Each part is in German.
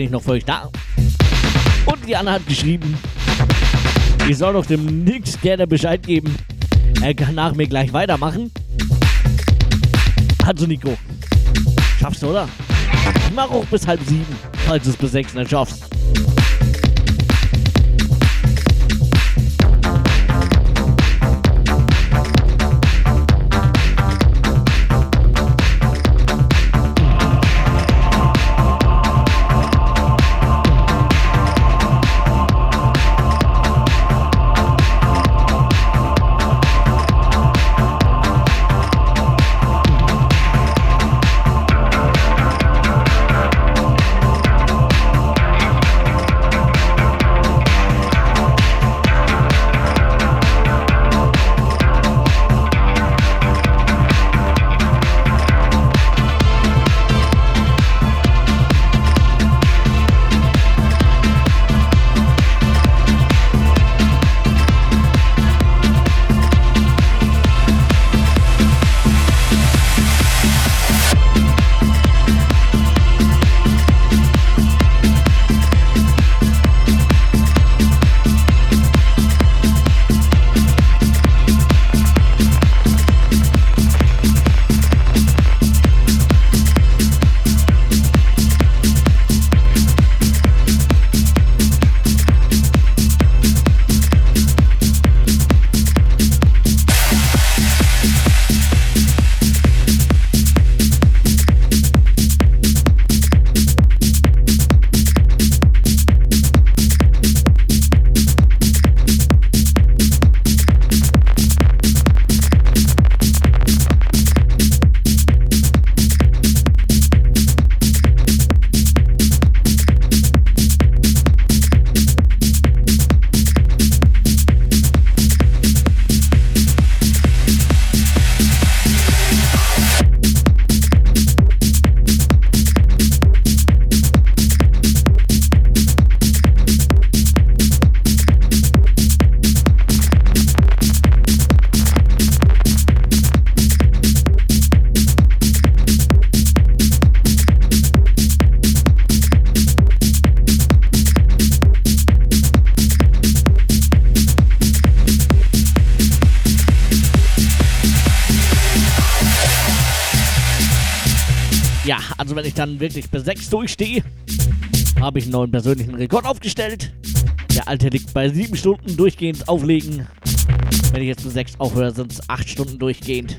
bin ich noch für euch da. Und die Anna hat geschrieben, ich soll doch dem Nix gerne Bescheid geben. Er kann nach mir gleich weitermachen. Also Nico, schaffst du, oder? Mach auch bis halb sieben, falls du es bis sechs nicht schaffst. Dann wirklich bis 6 durchstehe, habe ich einen neuen persönlichen Rekord aufgestellt. Der alte liegt bei 7 Stunden durchgehend auflegen. Wenn ich jetzt bis 6 aufhöre, sind es 8 Stunden durchgehend.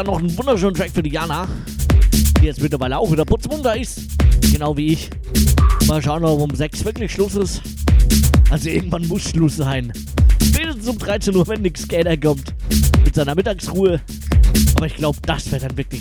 Ich habe da noch einen wunderschönen Track für Diana, die jetzt mittlerweile auch wieder putzmunter ist. Genau wie ich. Mal schauen, ob um 6 wirklich Schluss ist. Also irgendwann muss Schluss sein. Spätestens um 13 Uhr, wenn Nick Skater kommt. Mit seiner Mittagsruhe. Aber ich glaube, das wäre dann wirklich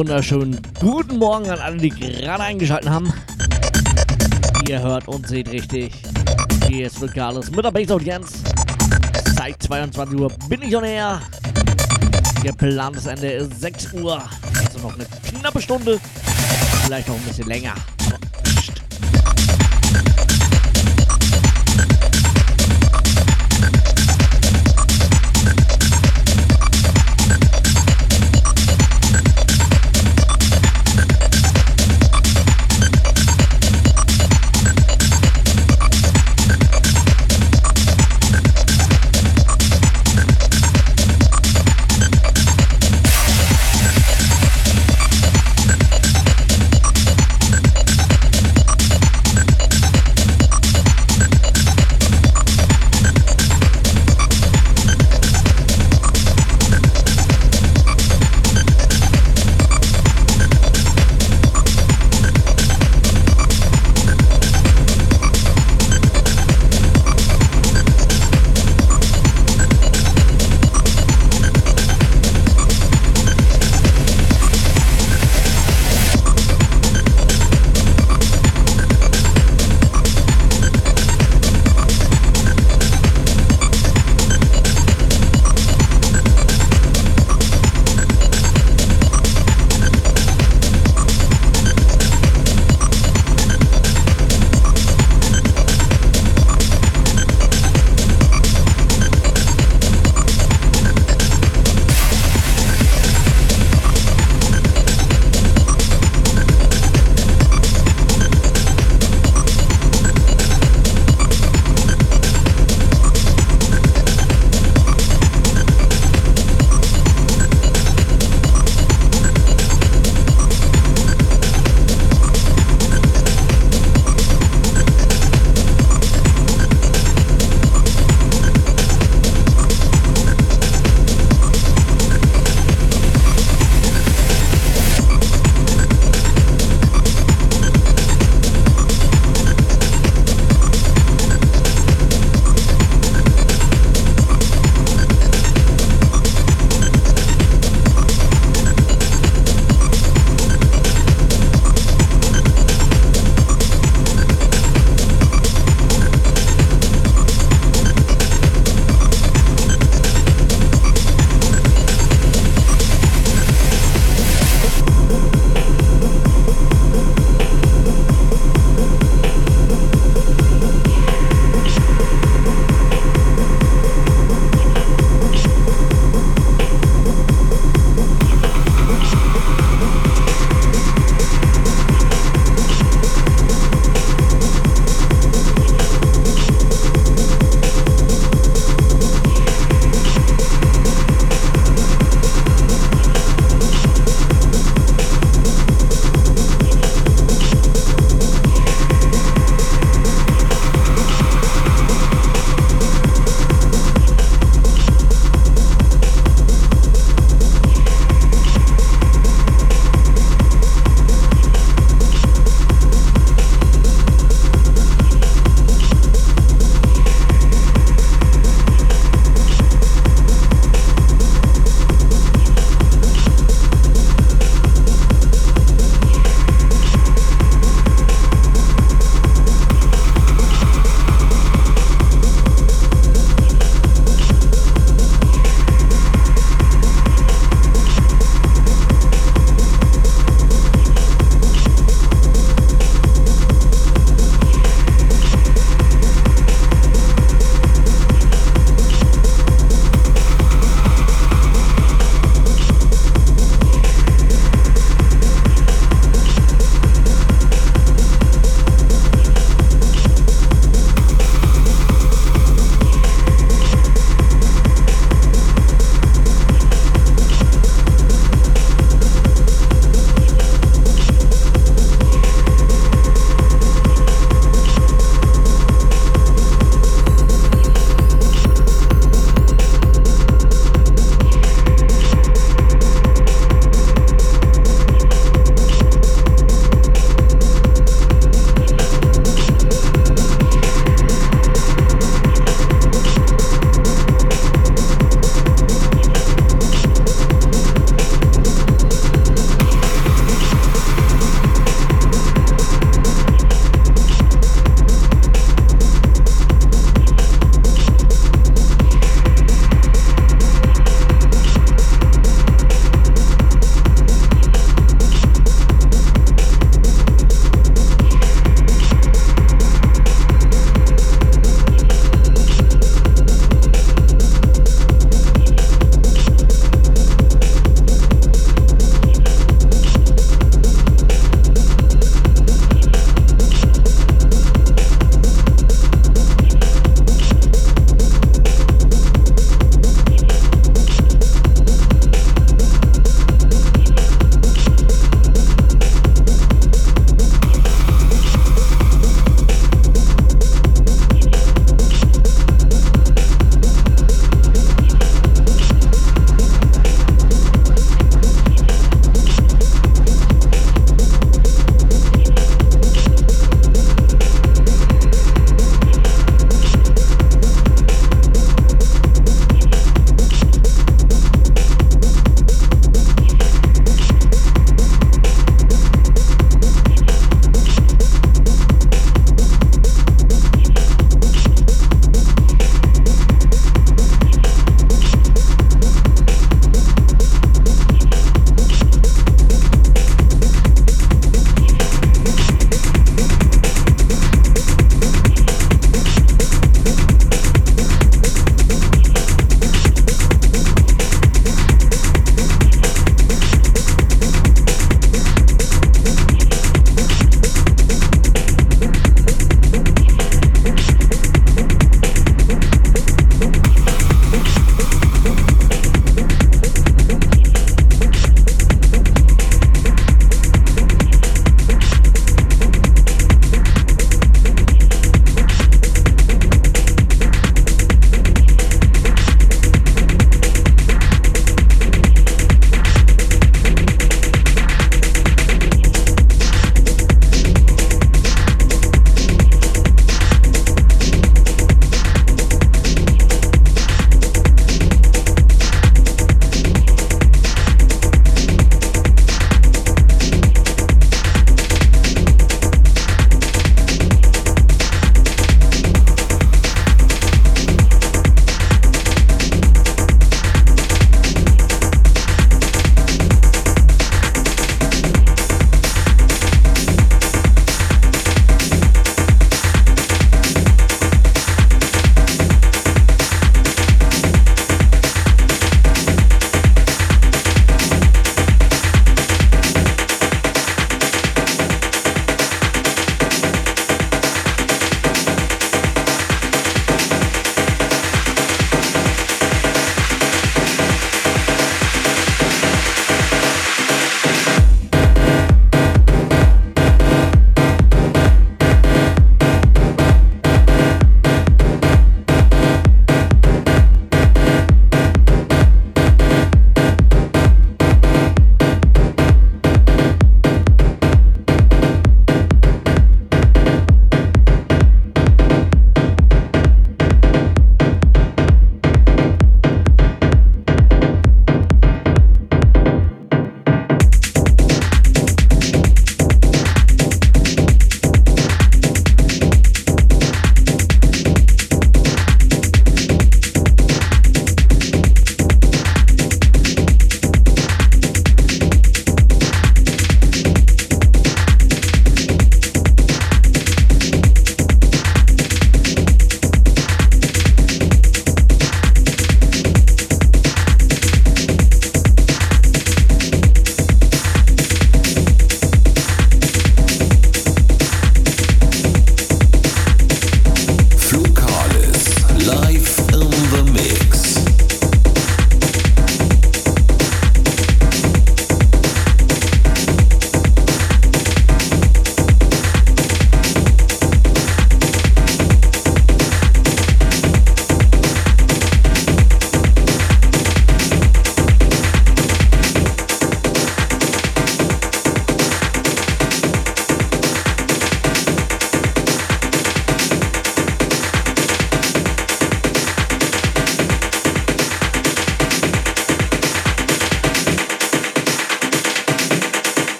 wunderschönen guten Morgen an alle, die gerade eingeschaltet haben. Ihr hört und seht richtig. Hier ist Carlos mit der Base-Audienz. Seit 22 Uhr bin ich on air. Geplantes Ende ist 6 Uhr. Also noch eine knappe Stunde. Vielleicht noch ein bisschen länger.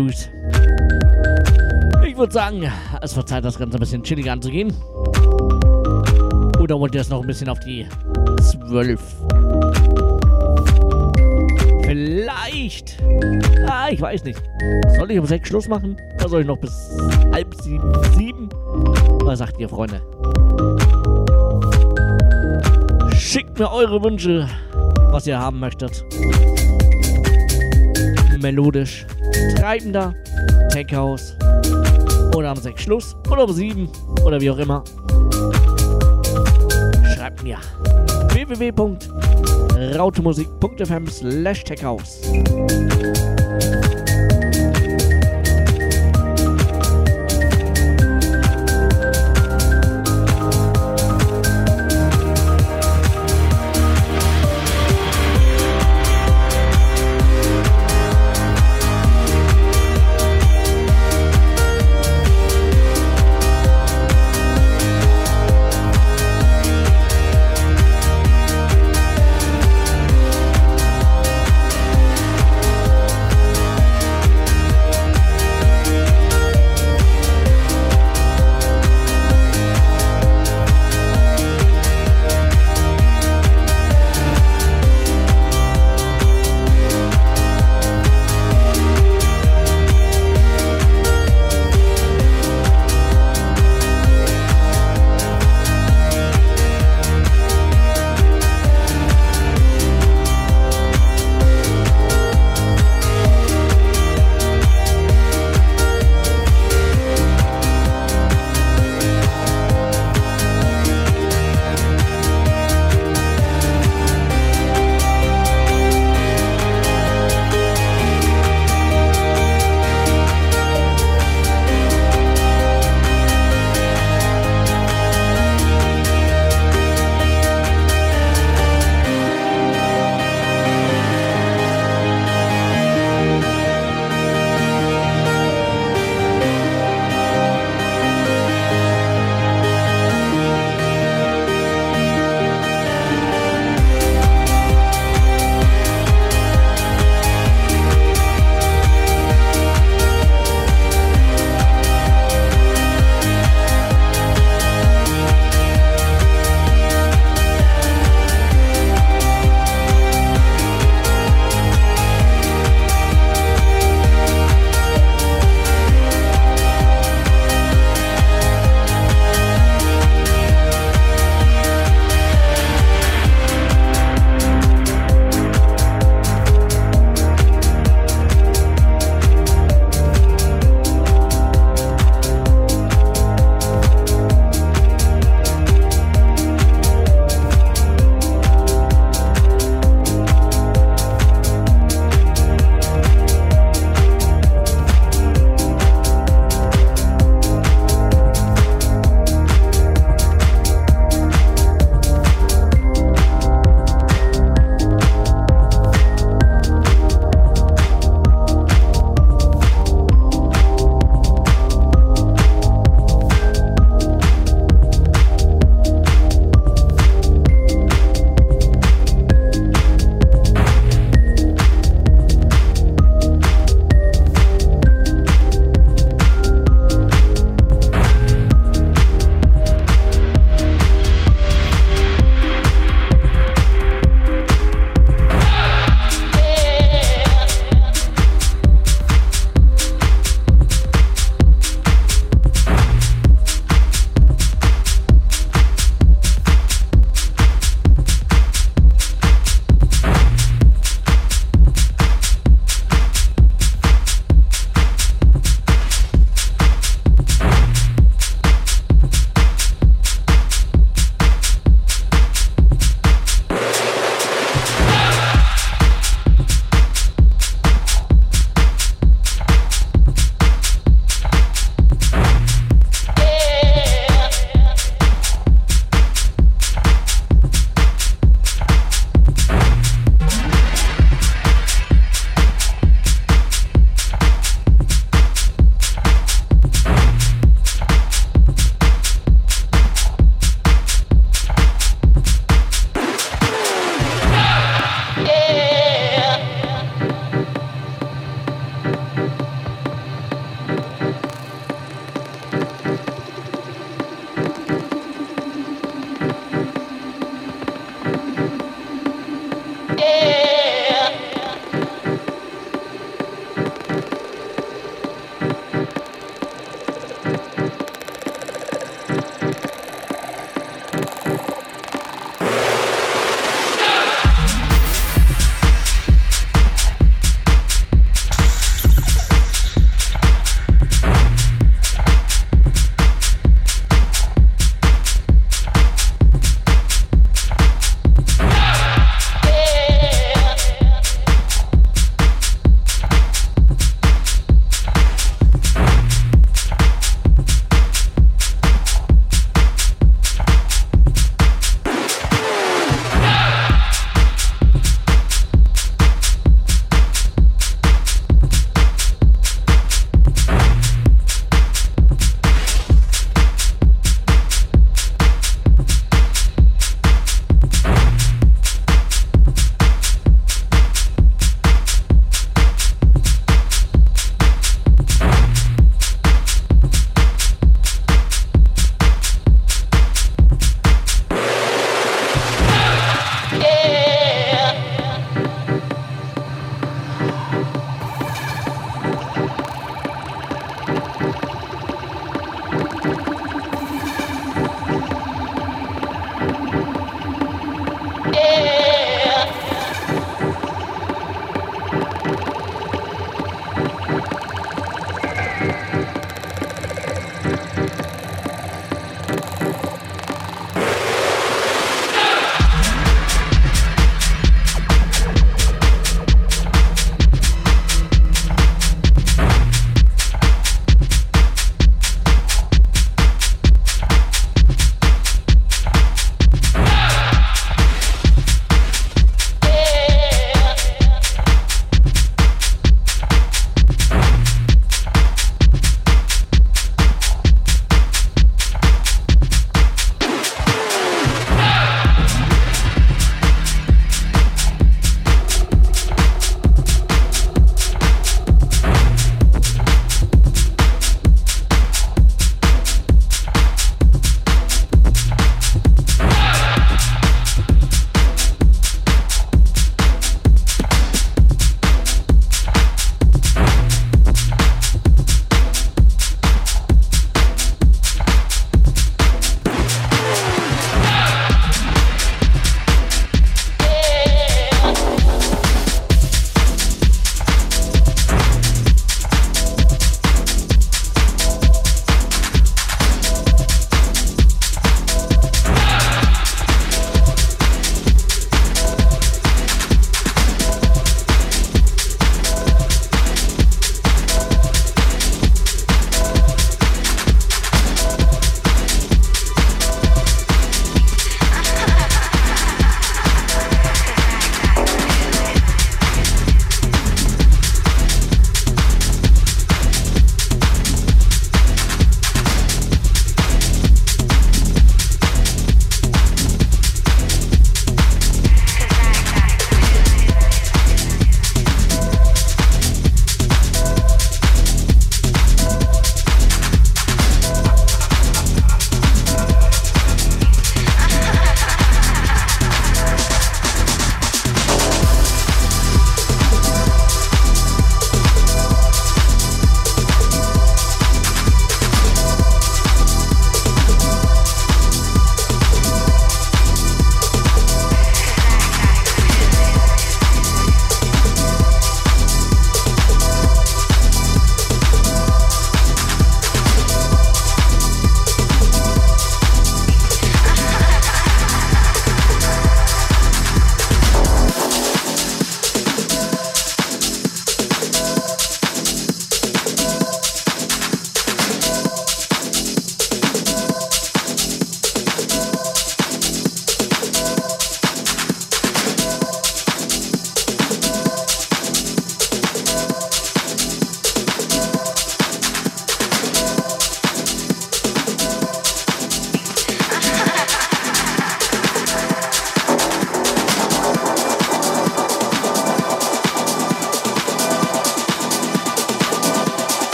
Früh. Ich würde sagen, es wird Zeit, das Ganze ein bisschen chilliger anzugehen. Oder wollt ihr es noch ein bisschen auf die zwölf? Vielleicht. Ah, ich weiß nicht. Soll ich um sechs Schluss machen? Oder soll ich noch bis halb sieben? sieben? Was sagt ihr, Freunde? Schickt mir eure Wünsche, was ihr haben möchtet. Melodisch, treibender, Tech House. Oder um sechs Schluss. Oder um sieben. Oder wie auch immer. Schreibt mir www.rautemusik.fm slash techhouse.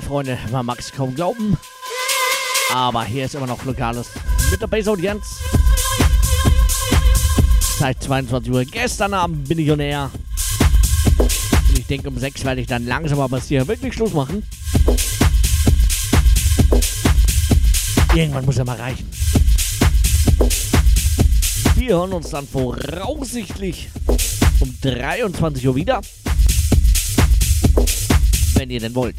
Freunde, man mag es kaum glauben. Aber hier ist immer noch Lokales mit der Base-Audienz. Seit 22 Uhr. Gestern Abend bin ich on air. Und ich denke, um 6 werde ich dann langsam aber hier wirklich Schluss machen. Irgendwann muss er mal reichen. Wir hören uns dann voraussichtlich um 23 Uhr wieder. Wenn ihr denn wollt.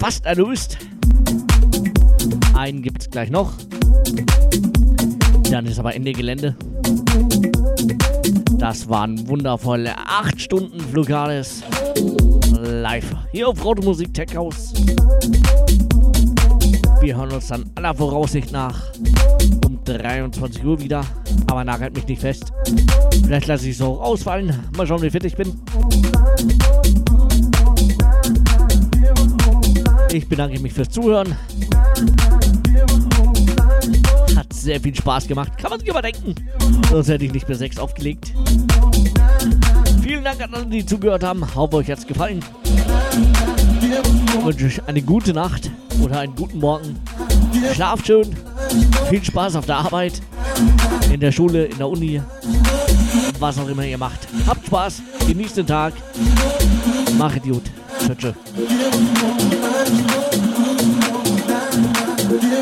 Fast erlöst. Einen gibt's gleich noch. Dann ist aber Ende Gelände. Das waren wundervolle 8 Stunden Flugales live hier auf Automusik Tech House. Wir hören uns dann aller Voraussicht nach um 23 Uhr wieder. Aber nagelt mich nicht fest. Vielleicht lasse ich es auch ausfallen. Mal schauen, wie fit ich bin. Ich bedanke mich fürs Zuhören. Hat sehr viel Spaß gemacht. Kann man sich aber denken. Sonst hätte ich nicht bis 6 aufgelegt. Vielen Dank an alle, die zugehört haben. Hoffe, euch hat es gefallen. Ich wünsche euch eine gute Nacht oder einen guten Morgen. Schlaft schön. Viel Spaß auf der Arbeit, in der Schule, in der Uni, was auch immer ihr macht. Habt Spaß, genießt den Tag. Macht gut. Tschüss. tschö. you more, I need more, I need more, I need more.